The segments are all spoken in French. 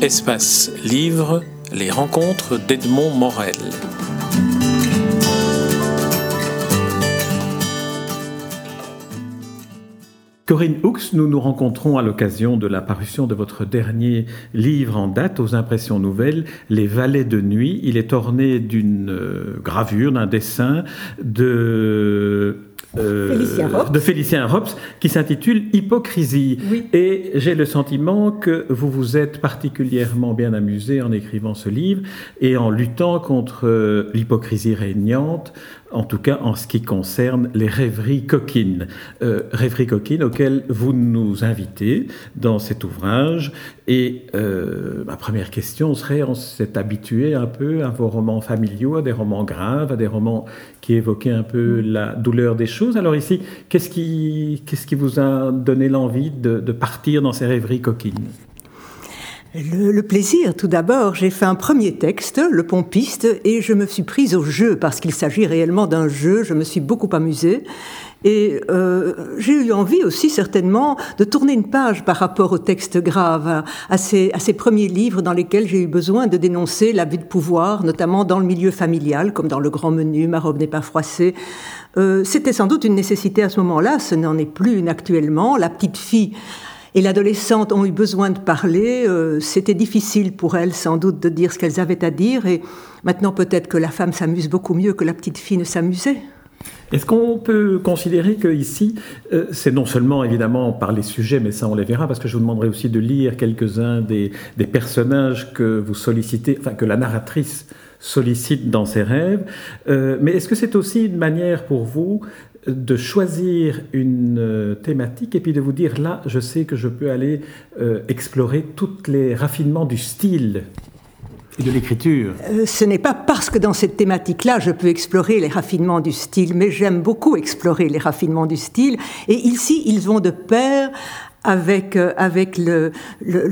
Espace Livre, les rencontres d'Edmond Morel. Corinne Hooks, nous nous rencontrons à l'occasion de la parution de votre dernier livre en date aux impressions nouvelles, Les Vallées de Nuit. Il est orné d'une euh, gravure, d'un dessin de euh, de Félicien Rops qui s'intitule Hypocrisie. Et j'ai le sentiment que vous vous êtes particulièrement bien amusé en écrivant ce livre et en luttant contre euh, l'hypocrisie régnante, en tout cas en ce qui concerne les rêveries coquines. Euh, rêveries coquines auxquelles vous nous invitez dans cet ouvrage. Et euh, ma première question serait, on s'est habitué un peu à vos romans familiaux, à des romans graves, à des romans qui évoquaient un peu la douleur des choses. Alors ici, qu'est-ce qui, qu'est-ce qui vous a donné l'envie de, de partir dans ces rêveries coquines? Le, plaisir, tout d'abord, j'ai fait un premier texte, Le Pompiste, et je me suis prise au jeu, parce qu'il s'agit réellement d'un jeu, je me suis beaucoup amusée. Et euh, j'ai eu envie aussi certainement de tourner une page par rapport au texte grave, à ces, à ces premiers livres dans lesquels j'ai eu besoin de dénoncer l'abus de pouvoir, notamment dans le milieu familial, comme dans Le Grand Menu, Ma robe n'est pas froissée. Euh, C'était sans doute une nécessité à ce moment-là, ce n'en est plus une actuellement. La petite fille et l'adolescente ont eu besoin de parler. Euh, c'était difficile pour elles, sans doute, de dire ce qu'elles avaient à dire. Et maintenant, peut-être que la femme s'amuse beaucoup mieux que la petite fille ne s'amusait. Est-ce qu'on peut considérer que ici, euh, c'est non seulement évidemment par les sujets, mais ça on les verra, parce que je vous demanderai aussi de lire quelques-uns des, personnages que vous sollicitez, enfin que la narratrice sollicite dans ses rêves, euh, mais est-ce que c'est aussi une manière pour vous de choisir une euh, thématique et puis de vous dire là, je sais que je peux aller euh, explorer tous les raffinements du style et de l'écriture. Euh, ce n'est pas parce que dans cette thématique-là, je peux explorer les raffinements du style, mais j'aime beaucoup explorer les raffinements du style. Et ici, ils vont de pair avec, euh, avec le,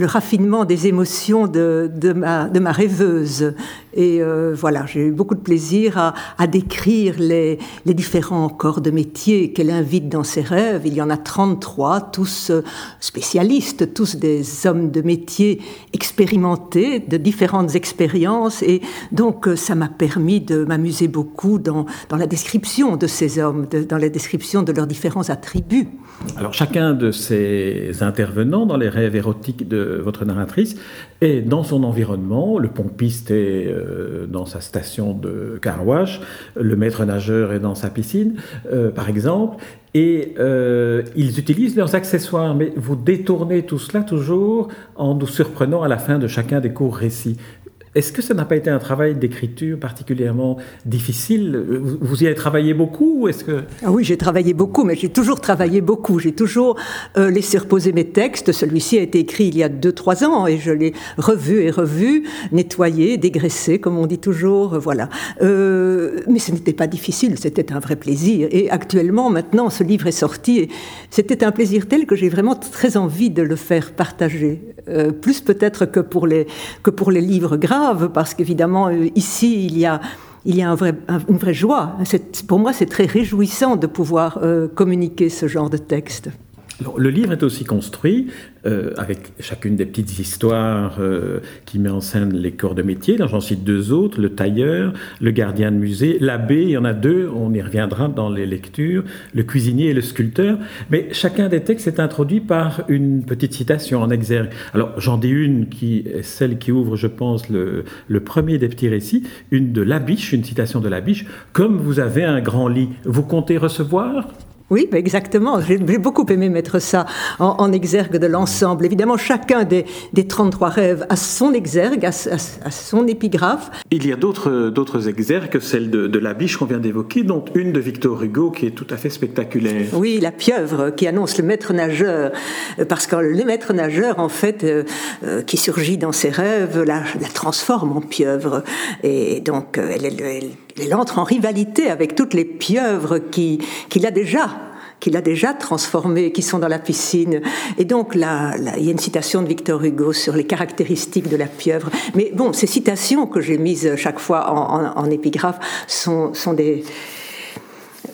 raffinement des émotions de, de, ma, rêveuse. Et euh, voilà, j'ai eu beaucoup de plaisir à, à décrire les, les, différents corps de métier qu'elle invite dans ses rêves. Il y en a 33, tous euh, spécialistes, tous des hommes de métier expérimentés, de différentes expériences. Et donc, ça m'a permis de m'amuser beaucoup dans, dans la description de ces hommes, dans la description de leurs différents attributs. Alors, chacun de ces intervenants dans les rêves érotiques de votre narratrice est dans son environnement. Le pompiste est euh, dans sa station de carwash, le maître nageur est dans sa piscine, euh, par exemple, et euh, ils utilisent leurs accessoires, mais vous détournez tout cela toujours en nous surprenant à la fin de chacun des courts récits. Est-ce que ça n'a pas été un travail d'écriture particulièrement difficile? Vous, y avez travaillé beaucoup. Ah oui, j'ai travaillé beaucoup, mais j'ai toujours travaillé beaucoup. J'ai toujours euh, laissé reposer mes textes. Celui-ci a été écrit il y a 2-3 ans et je l'ai revu et revu, nettoyé, dégraissé, comme on dit toujours. Voilà. Euh, mais ce n'était pas difficile, c'était un vrai plaisir. Et actuellement, maintenant, ce livre est sorti et c'était un plaisir tel que j'ai vraiment très envie de le faire partager. Euh, plus peut-être que, que pour les livres graves parce qu'évidemment, euh, ici, il y a, une vraie joie. Pour moi, c'est très réjouissant de pouvoir euh, communiquer ce genre de texte le livre est aussi construit euh, avec chacune des petites histoires euh, qui met en scène les corps de métier. J'en cite deux autres, le tailleur, le gardien de musée, l'abbé, il y en a deux, on y reviendra dans les lectures, le cuisinier et le sculpteur. Mais chacun des textes est introduit par une petite citation en exergue. Alors j'en dis une qui est celle qui ouvre, je pense, le, le premier des petits récits, une de Labiche, une citation de Labiche. Comme vous avez un grand lit, vous comptez recevoir? Oui, exactement. J'ai beaucoup aimé mettre ça en, exergue de l'ensemble. Évidemment, chacun des, des 33 rêves a son exergue, a, son épigraphe. Il y a d'autres exergues, celle de, de la biche qu'on vient d'évoquer, dont une de Victor Hugo qui est tout à fait spectaculaire. Oui, la pieuvre qui annonce le maître nageur. Parce que le maître nageur, en fait, euh, euh, qui surgit dans ses rêves, la, la, transforme en pieuvre. Et donc, euh, elle, elle, elle, entre en rivalité avec toutes les pieuvres qu'il qui a déjà qu'il a déjà transformés, qui sont dans la piscine. Et donc, là, il y a une citation de Victor Hugo sur les caractéristiques de la pieuvre. Mais bon, ces citations que j'ai mises chaque fois en, épigraphe sont, sont des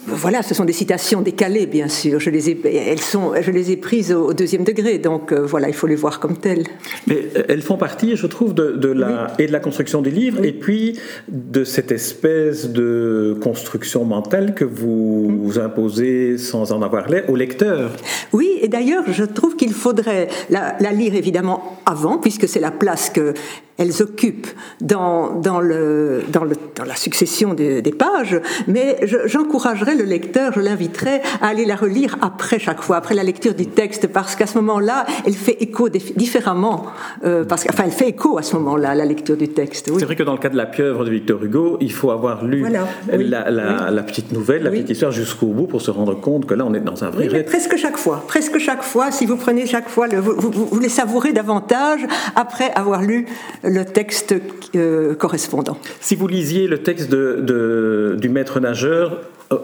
voilà, ce sont des citations décalées, bien sûr. Je les ai, elles sont, je les ai prises au, deuxième degré, donc euh, voilà, il faut les voir comme telles. Mais euh, elles font partie, je trouve, de, la, et de la construction du livre, et puis de cette espèce de construction mentale que vous, mm. vous imposez sans en avoir l'air au lecteur. Oui, et d'ailleurs, je trouve qu'il faudrait la, la, lire évidemment avant, puisque c'est la place que elles occupent dans, dans, le, dans, le, dans la succession des, pages, mais j'encouragerais le lecteur, je l'inviterais à aller la relire après chaque fois, après la lecture du texte, parce qu'à ce moment-là, elle fait écho différemment, euh, parce enfin, elle fait écho à ce moment-là, la lecture du texte. C'est vrai que dans le cas de la pieuvre de Victor Hugo, il faut avoir lu la, la, petite nouvelle, la petite histoire jusqu'au bout pour se rendre compte que là, on est dans un vrai... Presque chaque fois, presque chaque fois, si vous prenez chaque fois, le, vous, vous, vous les savourez davantage après avoir lu le texte euh, correspondant. Si vous lisiez le texte de, du maître nageur, euh,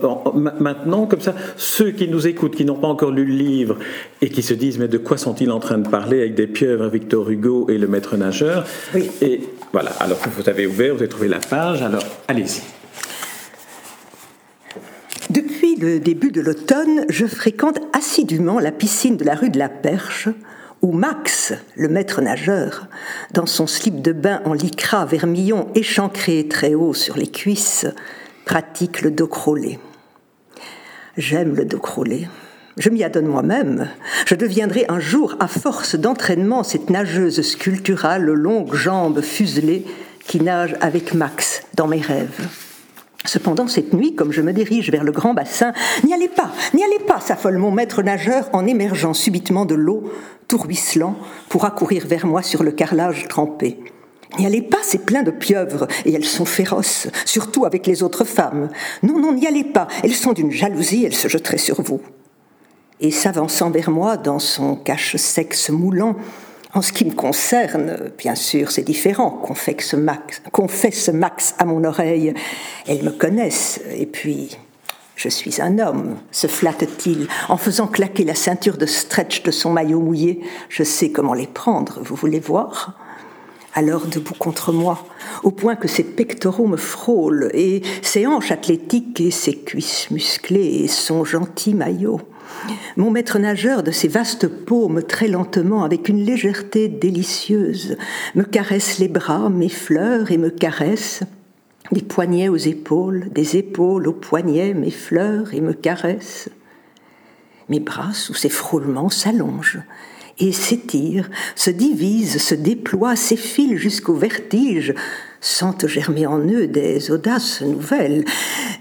maintenant, comme ça, ceux qui nous écoutent, qui n'ont pas encore lu le livre et qui se disent mais de quoi sont-ils en train de parler avec des pieuvres, Victor Hugo et le maître nageur Oui. Et voilà, alors vous avez ouvert, vous avez trouvé la page, alors allez-y. Depuis le début de l'automne, je fréquente assidûment la piscine de la rue de la Perche où Max, le maître nageur, dans son slip de bain en lycra vermillon échancré très haut sur les cuisses, pratique le dos crawlé. J'aime le dos crawlé. Je m'y adonne moi-même. Je deviendrai un jour, à force d'entraînement, cette nageuse sculpturale longues jambes fuselées qui nage avec Max dans mes rêves. Cependant, cette nuit, comme je me dirige vers le grand bassin, n'y allez pas, n'y allez pas, s'affole mon maître nageur en émergeant subitement de l'eau, tout ruisselant, pour accourir vers moi sur le carrelage trempé. N'y allez pas, c'est plein de pieuvres, et elles sont féroces, surtout avec les autres femmes. Non, non, n'y allez pas, elles sont d'une jalousie, elles se jetteraient sur vous. Et s'avançant vers moi dans son cache-sexe moulant, en ce qui me concerne, bien sûr, c'est différent, Max, confesse Max à mon oreille. Elles me connaissent, et puis je suis un homme, se flatte-t-il, en faisant claquer la ceinture de stretch de son maillot mouillé. Je sais comment les prendre, vous voulez voir? Alors debout contre moi, au point que ses pectoraux me frôlent, et ses hanches athlétiques et ses cuisses musclées et son gentil maillot. Mon maître nageur de ses vastes paumes très lentement, avec une légèreté délicieuse, me caresse les bras, m'effleure et me caresse. Des poignets aux épaules, des épaules aux poignets m'effleure et me caresse. Mes bras, sous ses frôlements, s'allongent et s'étirent, se divisent, se déploient, s'effilent jusqu'au vertige, sentent germer en eux des audaces nouvelles,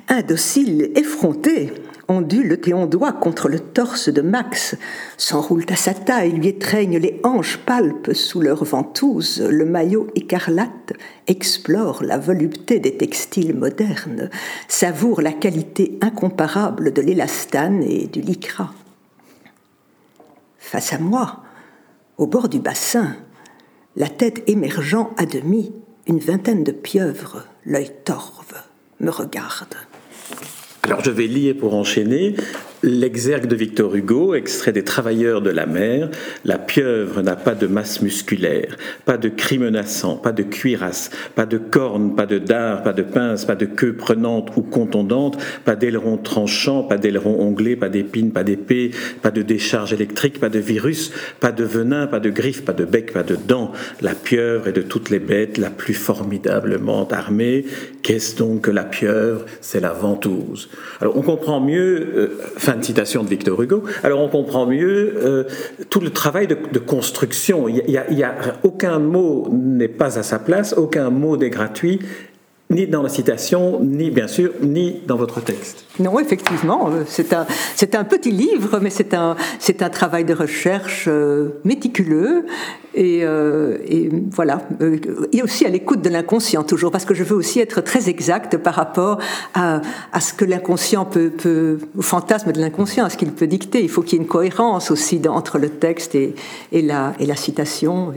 indociles, effrontés ondulent et ondoient contre le torse de Max, s'enroulent à sa taille, lui étreignent les hanches palpes sous leurs ventouses, le maillot écarlate explore la volupté des textiles modernes, savoure la qualité incomparable de l'élastane et du lycra. Face à moi, au bord du bassin, la tête émergeant à demi, une vingtaine de pieuvres, l'œil torve, me regardent. Alors je vais lire pour enchaîner. L'exergue de Victor Hugo, extrait des Travailleurs de la mer, la pieuvre n'a pas de masse musculaire, pas de cri menaçant, pas de cuirasse, pas de cornes, pas de dard, pas de pince, pas de queue prenante ou contondante, pas d'aileron tranchant, pas d'aileron onglé, pas d'épines, pas d'épée, pas de décharge électrique, pas de virus, pas de venin, pas de griffes, pas de bec, pas de dents. La pieuvre est de toutes les bêtes la plus formidablement armée. Qu'est-ce donc que la pieuvre C'est la ventouse. Alors on comprend mieux. Euh, Fin de citation de Victor Hugo. Alors on comprend mieux euh, tout le travail de, construction. Y, a, il y a aucun mot n'est pas à sa place, aucun mot n'est gratuit ni dans la citation, ni bien sûr, ni dans votre texte. Non, effectivement, euh, c'est un, un petit livre, mais c'est un, un travail de recherche euh, méticuleux et, euh, voilà, et aussi à l'écoute de l'inconscient toujours, parce que je veux aussi être très exact par rapport à, à ce que l'inconscient peut, peut, au fantasme de l'inconscient, à ce qu'il peut dicter. Il faut qu'il y ait une cohérence aussi entre le texte et, et, la, et la citation.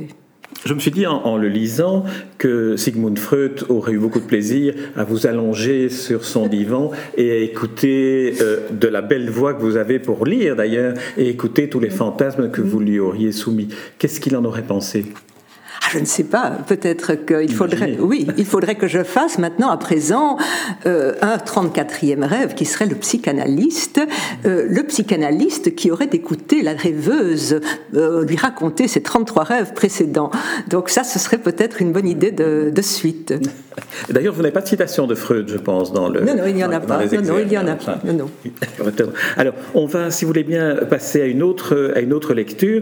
Je me suis dit en, le lisant que Sigmund Freud aurait eu beaucoup de plaisir à vous allonger sur son divan et à écouter euh, de la belle voix que vous avez pour lire d'ailleurs et écouter tous les fantasmes que vous lui auriez soumis. Qu'est-ce qu'il en aurait pensé? Je ne sais pas, peut-être qu'il faudrait, oui, il faudrait que je fasse maintenant, à présent, euh, un 34e rêve qui serait le psychanalyste, euh, le psychanalyste qui aurait écouté la rêveuse euh, lui raconter ses 33 rêves précédents. Donc ça, ce serait peut-être une bonne idée de, suite. D'ailleurs, vous n'avez pas de citation de Freud, je pense, dans le. Non, non, il n'y en a pas. Non, non, il n'y en a pas. Non, non. Alors, on va, si vous voulez bien, passer à une autre, à une autre lecture.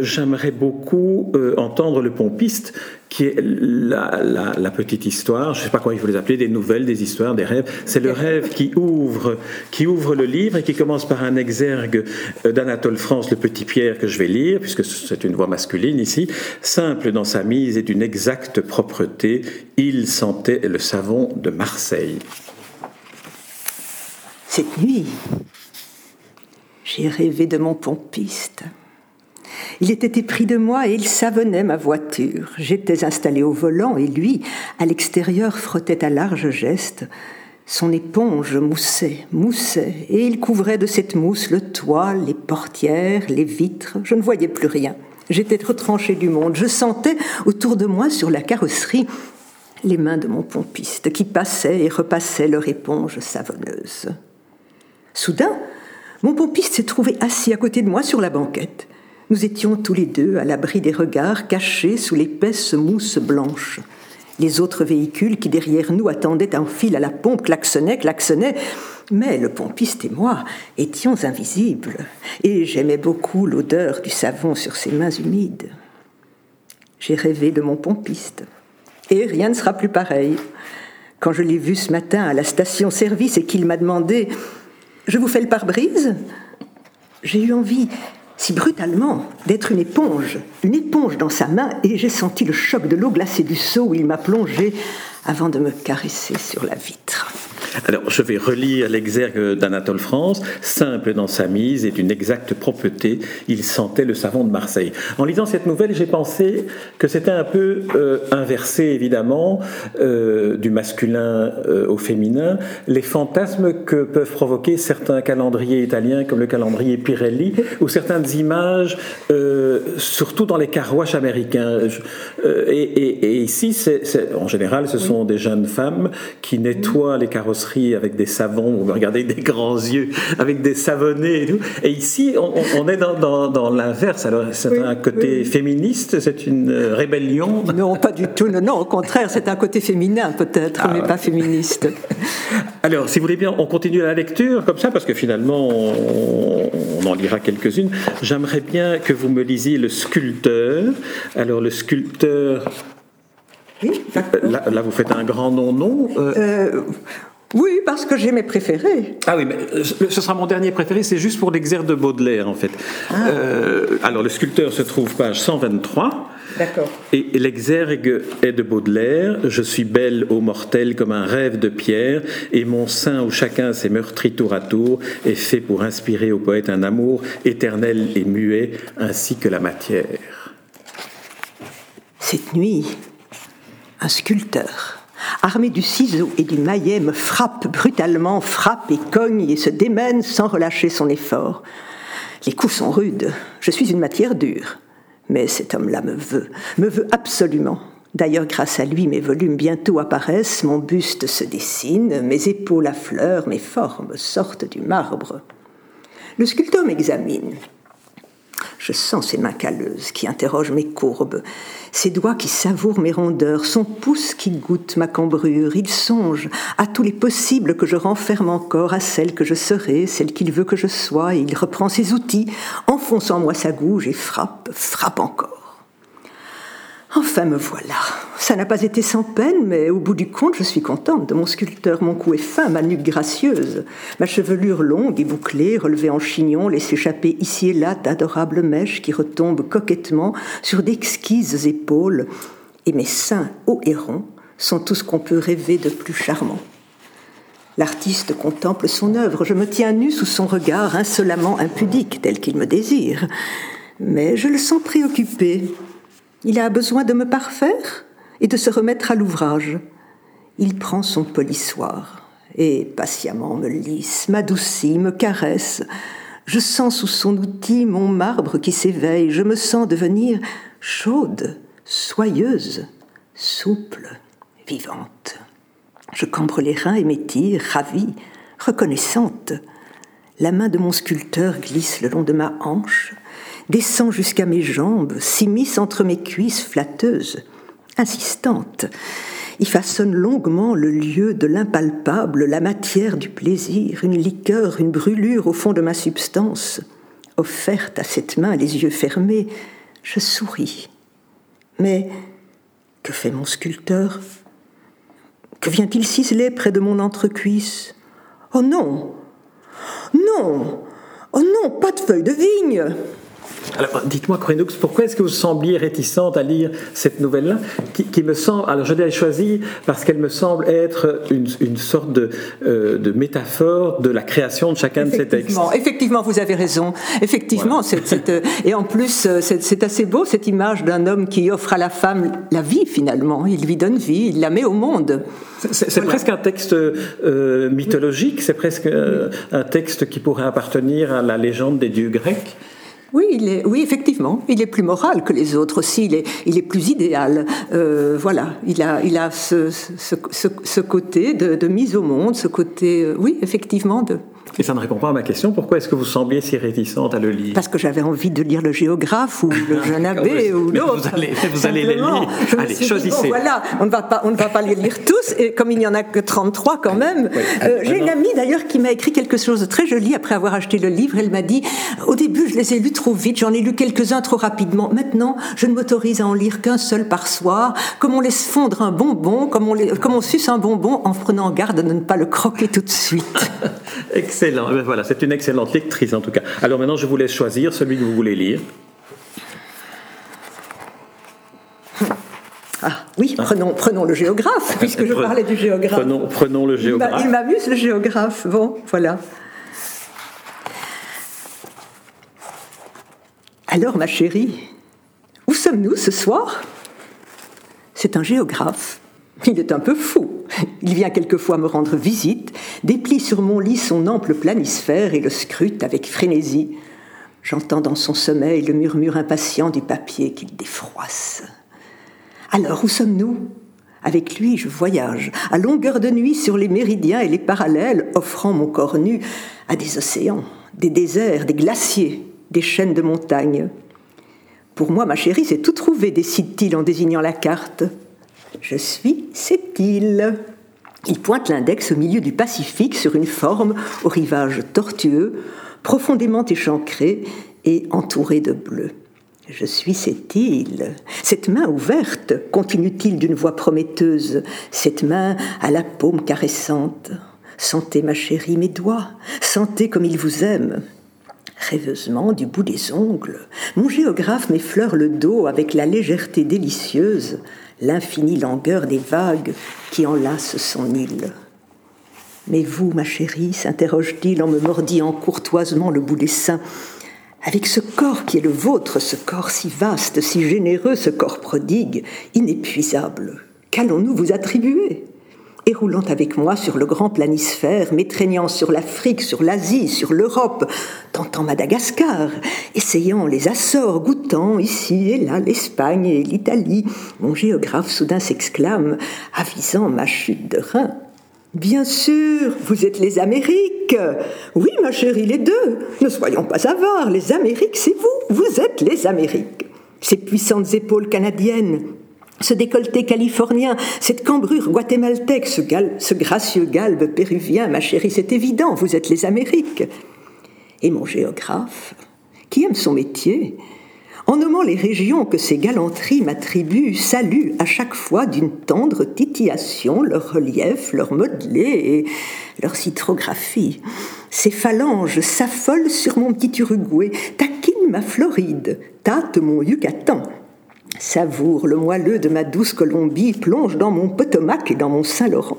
J'aimerais beaucoup entendre le pompiste qui est la, petite histoire, je ne sais pas comment il faut les appeler, des nouvelles, des histoires, des rêves. C'est le rêve qui ouvre, qui ouvre le livre et qui commence par un exergue d'Anatole France, le petit Pierre, que je vais lire, puisque c'est une voix masculine ici. Simple dans sa mise et d'une exacte propreté, il sentait le savon de Marseille. Cette nuit, j'ai rêvé de mon pompiste. Il était épris de moi et il savonnait ma voiture. J'étais installé au volant et lui, à l'extérieur, frottait à larges gestes. Son éponge moussait, moussait, et il couvrait de cette mousse le toit, les portières, les vitres. Je ne voyais plus rien. J'étais retranché du monde. Je sentais autour de moi, sur la carrosserie, les mains de mon pompiste qui passaient et repassaient leur éponge savonneuse. Soudain, mon pompiste s'est trouvé assis à côté de moi sur la banquette. Nous étions tous les deux à l'abri des regards cachés sous l'épaisse mousse blanche. Les autres véhicules qui derrière nous attendaient en fil à la pompe klaxonnaient, klaxonnaient, mais le pompiste et moi étions invisibles, et j'aimais beaucoup l'odeur du savon sur ses mains humides. J'ai rêvé de mon pompiste, et rien ne sera plus pareil. Quand je l'ai vu ce matin à la station-service et qu'il m'a demandé Je vous fais le pare-brise? J'ai eu envie si brutalement d'être une éponge, une éponge dans sa main, et j'ai senti le choc de l'eau glacée du seau où il m'a plongé avant de me caresser sur la vitre. Alors, je vais relire l'exergue d'Anatole France. Simple dans sa mise et d'une exacte propreté, il sentait le savon de Marseille. En lisant cette nouvelle, j'ai pensé que c'était un peu euh, inversé, évidemment, euh, du masculin euh, au féminin, les fantasmes que peuvent provoquer certains calendriers italiens, comme le calendrier Pirelli, ou certaines images, surtout dans les carruages américains. Et, et, ici, en général, ce sont des jeunes femmes qui nettoient les carrosseries avec des savons, vous me regardez des grands yeux, avec des savonnets et tout. Et ici, on, est dans, dans, l'inverse. Alors, c'est un côté féministe, c'est une rébellion? Non, pas du tout. Non, au contraire, c'est un côté féminin peut-être, ah mais pas féministe. Alors, si vous voulez bien, on continue la lecture comme ça, parce que finalement, on, on en lira quelques-unes. J'aimerais bien que vous me lisiez Le sculpteur. Alors, le sculpteur. Oui, là, là, vous faites un grand nom-nom. Euh, euh oui, parce que j'ai mes préférés. Ah oui, mais euh, ce sera mon dernier préféré, c'est juste pour l'exergue de Baudelaire, en fait. Ah. Euh, alors, le sculpteur se trouve page 123. D'accord. Et l'exergue est de Baudelaire. Je suis belle aux mortels comme un rêve de pierre, et mon sein où chacun s'est meurtri tour à tour est fait pour inspirer au poète un amour éternel et muet, ainsi que la matière. Cette nuit, un sculpteur armé du ciseau et du maillet, me frappe brutalement, frappe et cogne et se démène sans relâcher son effort. Les coups sont rudes, je suis une matière dure. Mais cet homme-là me veut, me veut absolument. D'ailleurs, grâce à lui, mes volumes bientôt apparaissent, mon buste se dessine, mes épaules affleurent, mes formes sortent du marbre. Le sculpteur m'examine. Je sens ses mains calleuses qui interrogent mes courbes, ses doigts qui savourent mes rondeurs, son pouce qui goûte ma cambrure. Il songe à tous les possibles que je renferme encore, à celle que je serai, celle qu'il veut que je sois, il reprend ses outils, enfonce en moi sa gouge et frappe, frappe encore. Enfin me voilà. Ça n'a pas été sans peine, mais au bout du compte, je suis contente de mon sculpteur. Mon cou est fin, ma nuque gracieuse, ma chevelure longue et bouclée, relevée en chignon, laisse échapper ici et là d'adorables mèches qui retombent coquettement sur d'exquises épaules, et mes seins hauts et ronds sont tout ce qu'on peut rêver de plus charmant. L'artiste contemple son œuvre, je me tiens nu sous son regard insolemment impudique, tel qu'il me désire. Mais je le sens préoccupé, il a besoin de me parfaire et de se remettre à l'ouvrage. Il prend son polissoir et patiemment me lisse, m'adoucit, me caresse. Je sens sous son outil mon marbre qui s'éveille, je me sens devenir chaude soyeuse, souple, vivante. Je cambre les reins et m'étire, ravie, reconnaissante. La main de mon sculpteur glisse le long de ma hanche, descend jusqu'à mes jambes, s'immisce entre mes cuisses flatteuses, insistante. Il façonne longuement le lieu de l'impalpable, la matière du plaisir, une liqueur, une brûlure au fond de ma substance. Offerte à cette main, les yeux fermés, je souris. Mais que fait mon sculpteur? Que vient-il ciseler près de mon entrecuisse? Oh non Non Oh non, pas de feuilles de vigne alors, dites-moi, Corinne pourquoi est-ce que vous sembliez réticente à lire cette nouvelle-là, qui, me semble, alors je l'ai choisie parce qu'elle me semble être une, sorte de, euh, de, métaphore de la création de chacun de ces textes. Effectivement, vous avez raison. Effectivement, euh, et en plus, euh, c'est assez beau cette image d'un homme qui offre à la femme la vie finalement. Il lui donne vie, il la met au monde. C'est presque un texte mythologique, c'est presque un texte qui pourrait appartenir à la légende des dieux grecs. Oui, il est, oui, effectivement, il est plus moral que les autres aussi, il est, il est plus idéal. Euh, voilà, il a, il a ce, ce, ce, côté de, de, mise au monde, ce côté, euh, oui, effectivement, de, et ça ne répond pas à ma question. Pourquoi est-ce que vous sembliez si réticente à le lire? Parce que j'avais envie de lire le géographe ou le jeune abbé ou l'autre. Vous allez, vous allez les lire. Allez, choisissez. voilà, on ne, va pas, on ne va pas les lire tous. Et comme il n'y en a que 33 quand même, euh, j'ai une amie d'ailleurs qui m'a écrit quelque chose de très joli après avoir acheté le livre. Elle m'a dit Au début, je les ai lus trop vite, j'en ai lu quelques-uns trop rapidement. Maintenant, je ne m'autorise à en lire qu'un seul par soir. Comme on laisse fondre un bonbon, comme on, comme on suce un bonbon en prenant garde de ne pas le croquer tout de suite. Excellent. Eh voilà, c'est une excellente lectrice en tout cas. Alors maintenant, je vous laisse choisir celui que vous voulez lire. Ah oui, prenons, prenons le géographe, puisque je parlais du géographe. Prenons, prenons le géographe. Il m'amuse le géographe. Bon, voilà. Alors, ma chérie, où sommes-nous ce soir? C'est un géographe. Il est un peu fou. Il vient quelquefois me rendre visite, déplie sur mon lit son ample planisphère et le scrute avec frénésie. J'entends dans son sommeil le murmure impatient du papier qu'il défroisse. Alors, où sommes-nous? Avec lui, je voyage, à longueur de nuit sur les méridiens et les parallèles, offrant mon corps nu à des océans, des déserts, des glaciers, des chaînes de montagnes. Pour moi, ma chérie, c'est tout trouvé, décide-t-il en désignant la carte. Je suis cette île. Il pointe l'index au milieu du Pacifique sur une forme au rivage tortueux, profondément échancré et entouré de bleu. Je suis cette île, cette main ouverte, continue-t-il d'une voix prometteuse, cette main à la paume caressante. Sentez, ma chérie, mes doigts, sentez comme il vous aime. Rêveusement, du bout des ongles, mon géographe m'effleure le dos avec la légèreté délicieuse l'infinie langueur des vagues qui enlacent son île. Mais vous, ma chérie, s'interroge-t-il en me mordillant courtoisement le bout des seins, avec ce corps qui est le vôtre, ce corps si vaste, si généreux, ce corps prodigue, inépuisable, qu'allons-nous vous attribuer? Et roulant avec moi sur le grand planisphère, m'étreignant sur l'Afrique, sur l'Asie, sur l'Europe, tentant Madagascar, essayant les Açores, goûtant ici et là l'Espagne et l'Italie, mon géographe soudain s'exclame, avisant ma chute de rein. Bien sûr, vous êtes les Amériques. Oui, ma chérie, les deux. Ne soyons pas avares, les Amériques, c'est vous. Vous êtes les Amériques. Ces puissantes épaules canadiennes, ce décolleté californien, cette cambrure guatémaltèque, ce, gracieux galbe péruvien, ma chérie, c'est évident, vous êtes les Amériques. Et mon géographe, qui aime son métier, en nommant les régions que ses galanteries m'attribuent, salue à chaque fois d'une tendre titillation leur relief, leur modelé et leur citrographie. Ses phalanges s'affolent sur mon petit Uruguay, taquine ma Floride, tâte mon Yucatan, Savoure le moelleux de ma douce Colombie, plonge dans mon Potomac et dans mon Saint-Laurent.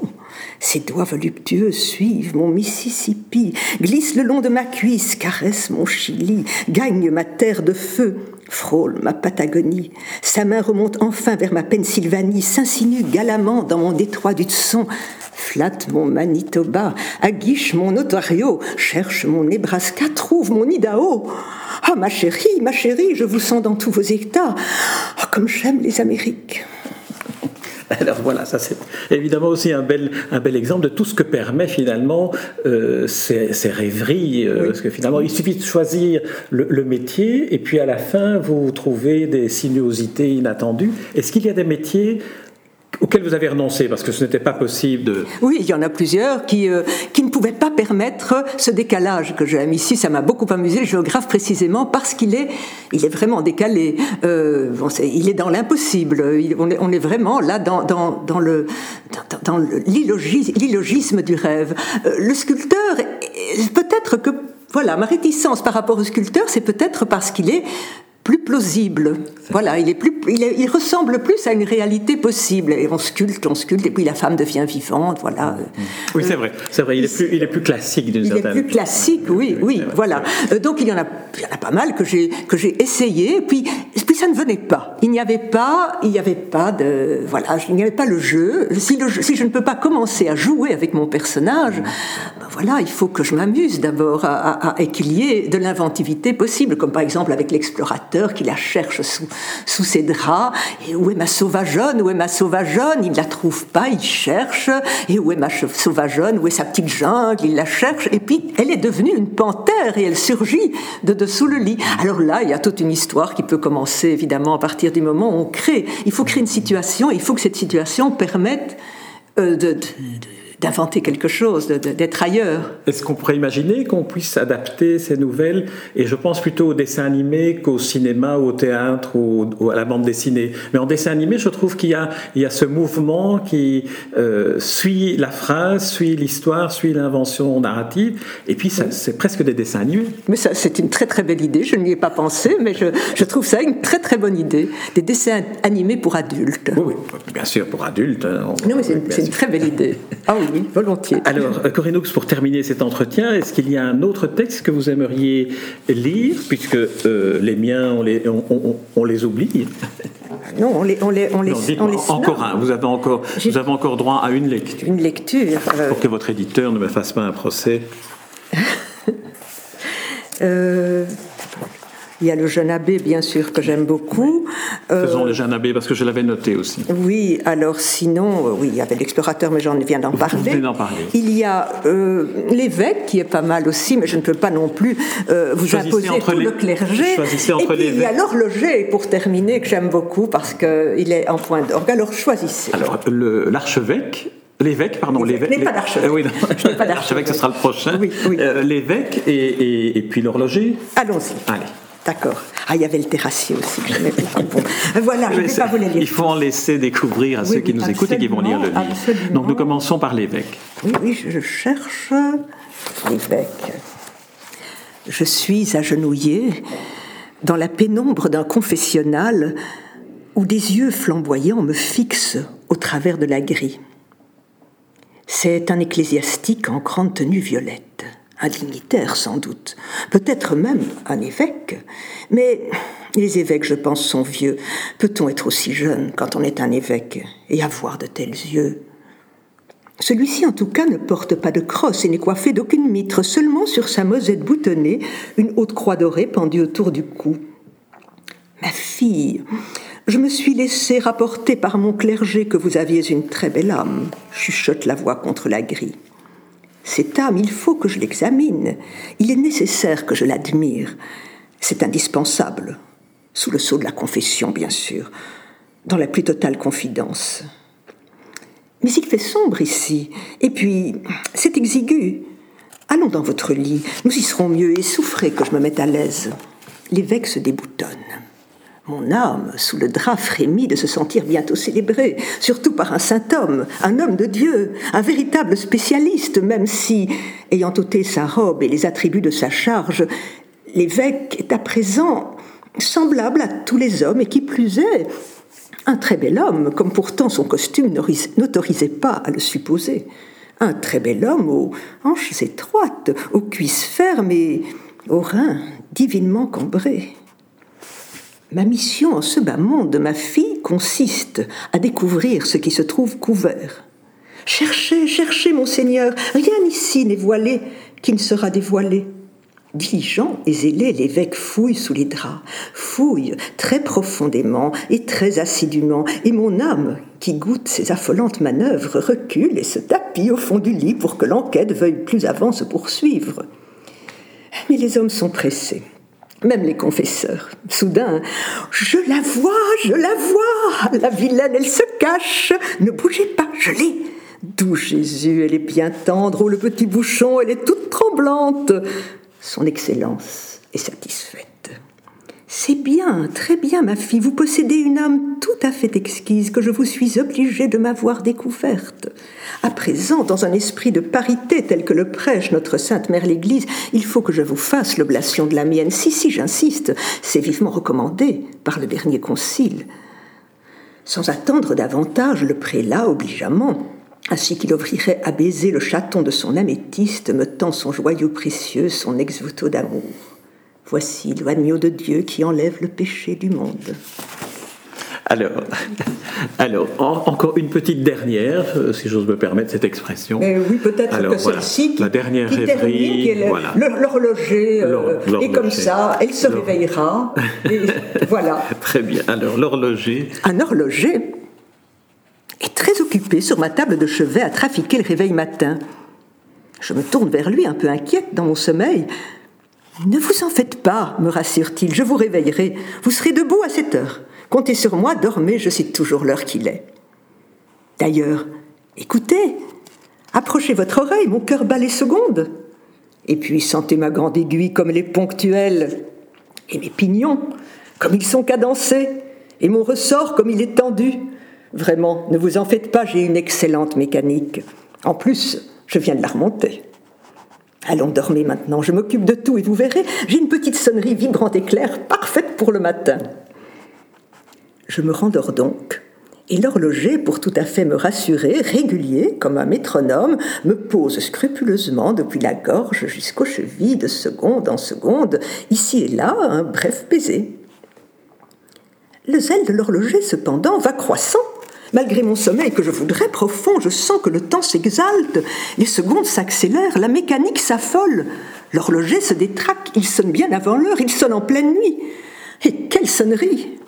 Ses doigts voluptueux suivent mon Mississippi, glissent le long de ma cuisse, caressent mon Chili, gagnent ma terre de feu, frôle ma Patagonie. Sa main remonte enfin vers ma Pennsylvanie, s'insinue galamment dans mon détroit du son, flatte mon Manitoba, aguiche mon Ontario, cherche mon Nebraska, trouve mon Idaho. Ah, ma chérie, ma chérie, je vous sens dans tous vos états. Ah, comme j'aime les Amériques. Alors voilà, ça c'est évidemment aussi un bel, un bel exemple de tout ce que permet finalement euh, ces, rêveries. Euh, parce que finalement, il suffit de choisir le, le, métier et puis à la fin, vous trouvez des sinuosités inattendues. Est-ce qu'il y a des métiers auquel vous avez renoncé parce que ce n'était pas possible de... Oui, il y en a plusieurs qui, euh, qui ne pouvaient pas permettre ce décalage que j'aime ici. Ça m'a beaucoup amusé, le géographe précisément, parce qu'il est, il est vraiment décalé. Euh, il est dans l'impossible. On, on, est vraiment là dans, dans, dans le dans, l'illogisme du rêve. Euh, le sculpteur, peut-être que voilà, ma réticence par rapport au sculpteur, c'est peut-être parce qu'il est plus plausible. Voilà, il, est plus, il, ressemble plus à une réalité possible. Et on sculpte, on sculpte, et puis la femme devient vivante. Voilà. Oui, c'est vrai. C'est vrai. Il est plus, il est plus classique d'une certaine. Il est plus classique, oui, oui. Voilà. Euh, donc il y en a, il y en a pas mal que j'ai que j'ai essayé. Et puis ça ne venait pas. Il n'y avait pas, il n'y avait pas de, voilà, il n'y avait pas le jeu. Si, je ne peux pas commencer à jouer avec mon personnage, ben voilà, il faut que je m'amuse d'abord à, qu'il y ait de l'inventivité possible, comme par exemple avec l'explorateur qui la cherche sous, sous ses draps. Et où est ma sauvageonne? Où est ma sauvageonne? Il ne la trouve pas, il cherche. Et où est ma sauvageonne? Où est sa petite jungle? Il la cherche. Et puis, elle est devenue une panthère et elle surgit de dessous le lit. Alors là, il y a toute une histoire qui peut commencer, évidemment, à partir du moment où on crée. Il faut créer une situation, il faut que cette situation permette euh, de d'inventer quelque chose, d'être ailleurs. Est-ce qu'on pourrait imaginer qu'on puisse adapter ces nouvelles, et je pense plutôt au dessin animé qu'au cinéma, au théâtre ou, à la bande dessinée? Mais en dessin animé, je trouve qu'il y y a ce mouvement qui euh, suit la phrase, suit l'histoire, suit l'invention narrative, et puis c'est presque des dessins animés. Mais ça, c'est une très très belle idée, je n'y ai pas pensé, mais je, je, trouve ça une très très bonne idée. Des dessins animés pour adultes. Oui, bien sûr, pour adultes. Hein, non, mais c'est une, une, très belle idée. Ah oui oui, volontiers. Alors, euh, Corinne pour terminer cet entretien, est-ce qu'il y a un autre texte que vous aimeriez lire, puisque euh, les miens, on les, on, les oublie? Non, on les, on les, on les, Encore un, vous avez encore, vous avez encore droit à une lecture. Une lecture. Euh. Pour que votre éditeur ne me fasse pas un procès. euh, il y a le jeune abbé, bien sûr, que j'aime beaucoup. Faisons le jeune abbé, parce que je l'avais noté aussi. Oui, alors sinon, euh, oui, il y avait l'explorateur, mais j'en viens d'en parler. parler. Il y a euh, l'évêque, qui est pas mal aussi, mais je ne peux pas non plus euh, vous imposer tout le clergé. Et puis il y a l'horloger, pour terminer, que j'aime beaucoup, parce qu'il est en point d'orgue. Alors choisissez. Alors, l'archevêque L'évêque, pardon, l'évêque. Je n'ai pas d'archevêque. oui, l'archevêque, ce sera le prochain. Oui, oui. l'évêque et, et, et, puis l'horloger. Allons-y. Allez. D'accord. Ah, il y avait le terrassier aussi. Voilà, je ne vais pas vous les lire. Il faut en laisser découvrir à ceux qui nous écoutent et qui vont lire le livre. Donc nous commençons par l'évêque. Oui, oui, je cherche l'évêque. Je suis agenouillé dans la pénombre d'un confessionnal où des yeux flamboyants me fixent au travers de la grille. C'est un ecclésiastique en grande tenue violette un dignitaire sans doute, peut-être même un évêque. Mais les évêques, je pense, sont vieux. Peut-on être aussi jeune quand on est un évêque et avoir de tels yeux? Celui-ci, en tout cas, ne porte pas de crosse et n'est coiffé d'aucune mitre, seulement sur sa mosette boutonnée, une haute croix dorée pendue autour du cou. Ma fille, je me suis laissé rapporter par mon clergé que vous aviez une très belle âme, chuchote la voix contre la grille. Cette âme, il faut que je l'examine. Il est nécessaire que je l'admire. C'est indispensable. Sous le sceau de la confession, bien sûr. Dans la plus totale confidence. Mais il fait sombre ici. Et puis, c'est exigu. Allons dans votre lit. Nous y serons mieux et souffrez que je me mette à l'aise. L'évêque se déboutonne. Mon âme, sous le drap, frémit de se sentir bientôt célébrée, surtout par un saint homme, un homme de Dieu, un véritable spécialiste, même si, ayant ôté sa robe et les attributs de sa charge, l'évêque est à présent semblable à tous les hommes, et qui plus est, un très bel homme, comme pourtant son costume n'autorisait pas à le supposer. Un très bel homme aux hanches étroites, aux cuisses fermes et aux reins divinement cambrés. Ma mission en ce bas monde de ma fille consiste à découvrir ce qui se trouve couvert. Cherchez, cherchez, mon Seigneur, rien ici n'est voilé qui ne sera dévoilé. Diligent et zélé, l'évêque fouille sous les draps, fouille très profondément et très assidûment, et mon âme, qui goûte ces affolantes manœuvres, recule et se tapit au fond du lit pour que l'enquête veuille plus avant se poursuivre. Mais les hommes sont pressés, même les confesseurs. Soudain, je la vois, je la vois, la vilaine, elle se cache, ne bougez pas, je l'ai. D'où Jésus, elle est bien tendre, oh le petit bouchon, elle est toute tremblante. Son Excellence est satisfaite. C'est bien, très bien, ma fille, vous possédez une âme tout à fait exquise que je vous suis obligée de m'avoir découverte. À présent, dans un esprit de parité tel que le prêche notre Sainte Mère l'Église, il faut que je vous fasse l'oblation de la mienne. Si, si, j'insiste, c'est vivement recommandé par le dernier concile. Sans attendre davantage, le prélat, obligeamment, ainsi qu'il ouvrirait à baiser le chaton de son améthyste, me tend son joyau précieux, son ex-voto d'amour. Voici l'agneau de Dieu qui enlève le péché du monde. Alors, alors encore une petite dernière, euh, si j'ose me permettre cette expression. Mais oui, peut-être que celle-ci la dernière rêverie, voilà. l'horloger, euh, et comme ça, elle se réveillera. Et voilà. Très bien. Alors, l'horloger. Un horloger est très occupé sur ma table de chevet à trafiquer le réveil matin. Je me tourne vers lui un peu inquiète dans mon sommeil. Ne vous en faites pas, me rassure-t-il, je vous réveillerai. Vous serez debout à cette heure. Comptez sur moi, dormez, je sais toujours l'heure qu'il est. D'ailleurs, écoutez, approchez votre oreille, mon cœur bat les secondes. Et puis sentez ma grande aiguille comme elle est ponctuelle, et mes pignons comme ils sont cadencés, et mon ressort comme il est tendu. Vraiment, ne vous en faites pas, j'ai une excellente mécanique. En plus, je viens de la remonter. Allons, dormez maintenant, je m'occupe de tout et vous verrez, j'ai une petite sonnerie vibrante et claire, parfaite pour le matin. Je me rendors donc, et l'horloger, pour tout à fait me rassurer, régulier, comme un métronome, me pose scrupuleusement depuis la gorge jusqu'aux chevilles, de seconde en seconde, ici et là, un bref baiser. Le zèle de l'horloger, cependant, va croissant Malgré mon sommeil que je voudrais profond, je sens que le temps s'exalte, les secondes s'accélèrent, la mécanique s'affole. L'horloger se détraque, il sonne bien avant l'heure, il sonne en pleine nuit. Et quelle sonnerie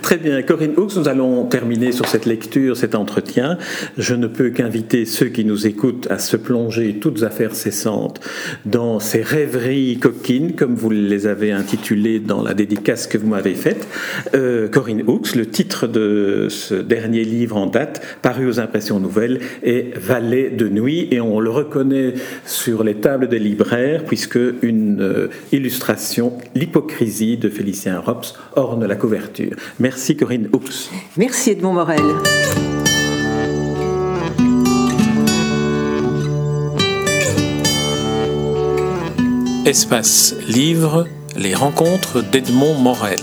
Très bien, Corinne Hooks, nous allons terminer sur cette lecture, cet entretien. Je ne peux qu'inviter ceux qui nous écoutent à se plonger, toutes affaires cessantes, dans ces rêveries coquines, comme vous les avez intitulées dans la dédicace que vous m'avez faite. Euh, Corinne Hooks, le titre de ce dernier livre en date, paru aux impressions nouvelles, est Vallée de nuit, et on le reconnaît sur les tables des libraires, puisque une euh, illustration, l'hypocrisie de Félicien Rops, orne la couverture. Merci Corinne Hooks. Merci Edmond Morel. Espace Livre, les rencontres d'Edmond Morel.